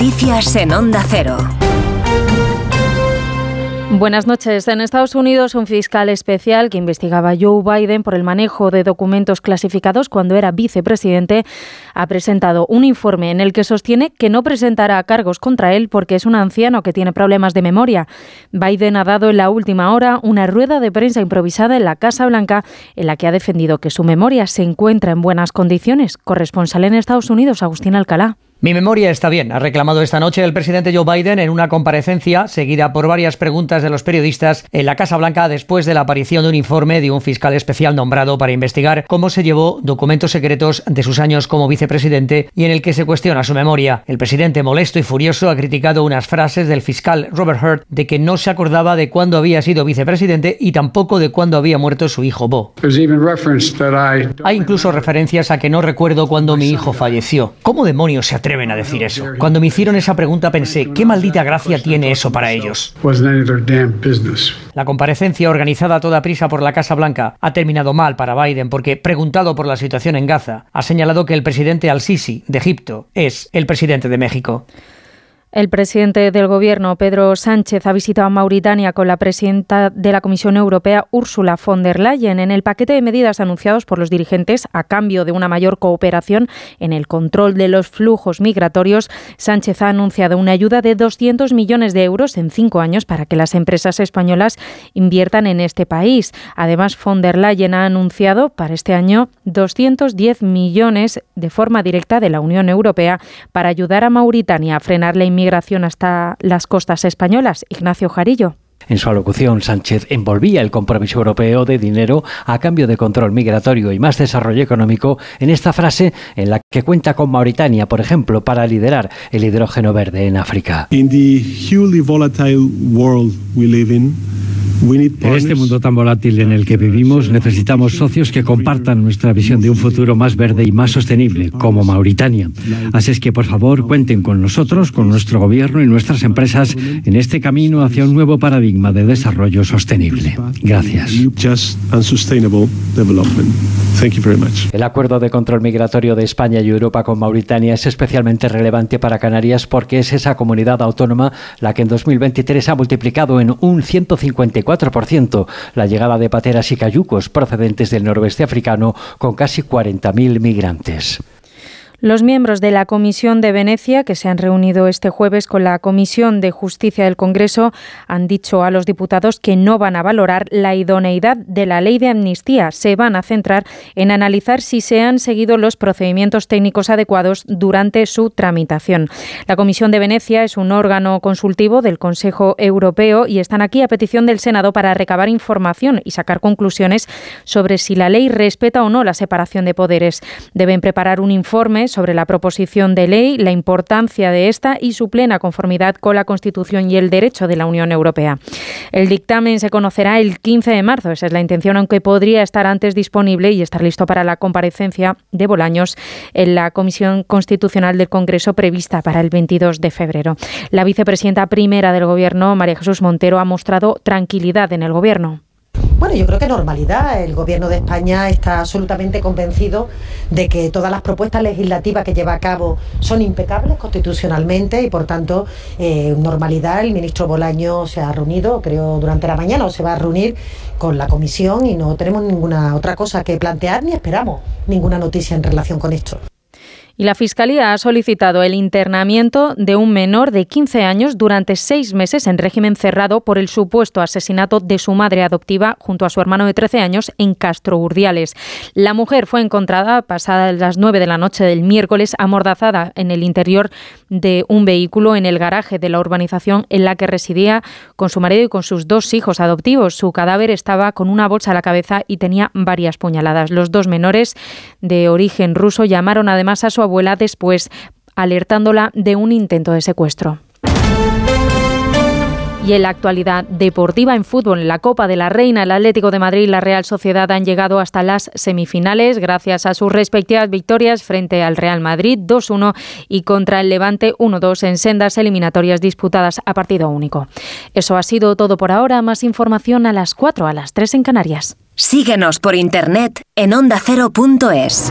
Noticias en Onda Cero. Buenas noches. En Estados Unidos, un fiscal especial que investigaba a Joe Biden por el manejo de documentos clasificados cuando era vicepresidente ha presentado un informe en el que sostiene que no presentará cargos contra él porque es un anciano que tiene problemas de memoria. Biden ha dado en la última hora una rueda de prensa improvisada en la Casa Blanca en la que ha defendido que su memoria se encuentra en buenas condiciones. Corresponsal en Estados Unidos, Agustín Alcalá. Mi memoria está bien, ha reclamado esta noche el presidente Joe Biden en una comparecencia seguida por varias preguntas de los periodistas en la Casa Blanca después de la aparición de un informe de un fiscal especial nombrado para investigar cómo se llevó documentos secretos de sus años como vicepresidente y en el que se cuestiona su memoria. El presidente molesto y furioso ha criticado unas frases del fiscal Robert Hurt de que no se acordaba de cuándo había sido vicepresidente y tampoco de cuándo había muerto su hijo Bo. Hay incluso referencias a que no recuerdo cuándo mi hijo falleció. ¿Cómo demonios se atreven a decir eso? Cuando me hicieron esa pregunta pensé, ¿qué maldita gracia tiene eso para ellos? La comparecencia organizada a toda prisa por la Casa Blanca ha terminado mal para Biden porque, preguntado por la situación en Gaza, ha señalado que el presidente al-Sisi de Egipto es el presidente de México. El presidente del Gobierno, Pedro Sánchez, ha visitado Mauritania con la presidenta de la Comisión Europea, Ursula von der Leyen, en el paquete de medidas anunciados por los dirigentes a cambio de una mayor cooperación en el control de los flujos migratorios. Sánchez ha anunciado una ayuda de 200 millones de euros en cinco años para que las empresas españolas inviertan en este país. Además, von der Leyen ha anunciado para este año 210 millones de forma directa de la Unión Europea para ayudar a Mauritania a frenar la inmigración migración hasta las costas españolas. Ignacio Jarillo. En su alocución, Sánchez envolvía el compromiso europeo de dinero a cambio de control migratorio y más desarrollo económico en esta frase en la que cuenta con Mauritania, por ejemplo, para liderar el hidrógeno verde en África. En este mundo tan volátil en el que vivimos necesitamos socios que compartan nuestra visión de un futuro más verde y más sostenible, como Mauritania. Así es que, por favor, cuenten con nosotros, con nuestro gobierno y nuestras empresas en este camino hacia un nuevo paradigma de desarrollo sostenible. Gracias. El acuerdo de control migratorio de España y Europa con Mauritania es especialmente relevante para Canarias porque es esa comunidad autónoma la que en 2023 ha multiplicado en un 154 la llegada de pateras y cayucos procedentes del noroeste africano con casi 40.000 migrantes. Los miembros de la Comisión de Venecia, que se han reunido este jueves con la Comisión de Justicia del Congreso, han dicho a los diputados que no van a valorar la idoneidad de la ley de amnistía. Se van a centrar en analizar si se han seguido los procedimientos técnicos adecuados durante su tramitación. La Comisión de Venecia es un órgano consultivo del Consejo Europeo y están aquí a petición del Senado para recabar información y sacar conclusiones sobre si la ley respeta o no la separación de poderes. Deben preparar un informe sobre la proposición de ley, la importancia de esta y su plena conformidad con la Constitución y el derecho de la Unión Europea. El dictamen se conocerá el 15 de marzo, esa es la intención, aunque podría estar antes disponible y estar listo para la comparecencia de Bolaños en la Comisión Constitucional del Congreso prevista para el 22 de febrero. La vicepresidenta primera del Gobierno, María Jesús Montero, ha mostrado tranquilidad en el Gobierno. Bueno, yo creo que normalidad. El Gobierno de España está absolutamente convencido de que todas las propuestas legislativas que lleva a cabo son impecables constitucionalmente y, por tanto, eh, normalidad. El ministro Bolaño se ha reunido, creo, durante la mañana o se va a reunir con la comisión y no tenemos ninguna otra cosa que plantear ni esperamos ninguna noticia en relación con esto. Y la Fiscalía ha solicitado el internamiento de un menor de 15 años durante seis meses en régimen cerrado por el supuesto asesinato de su madre adoptiva junto a su hermano de 13 años en Castro Urdiales. La mujer fue encontrada pasadas las 9 de la noche del miércoles amordazada en el interior de un vehículo en el garaje de la urbanización en la que residía con su marido y con sus dos hijos adoptivos. Su cadáver estaba con una bolsa a la cabeza y tenía varias puñaladas. Los dos menores de origen ruso llamaron además a su abuela después, alertándola de un intento de secuestro. Y en la actualidad deportiva en fútbol, en la Copa de la Reina, el Atlético de Madrid y la Real Sociedad han llegado hasta las semifinales gracias a sus respectivas victorias frente al Real Madrid 2-1 y contra el Levante 1-2 en sendas eliminatorias disputadas a partido único. Eso ha sido todo por ahora. Más información a las 4, a las 3 en Canarias. Síguenos por internet en ondacero.es.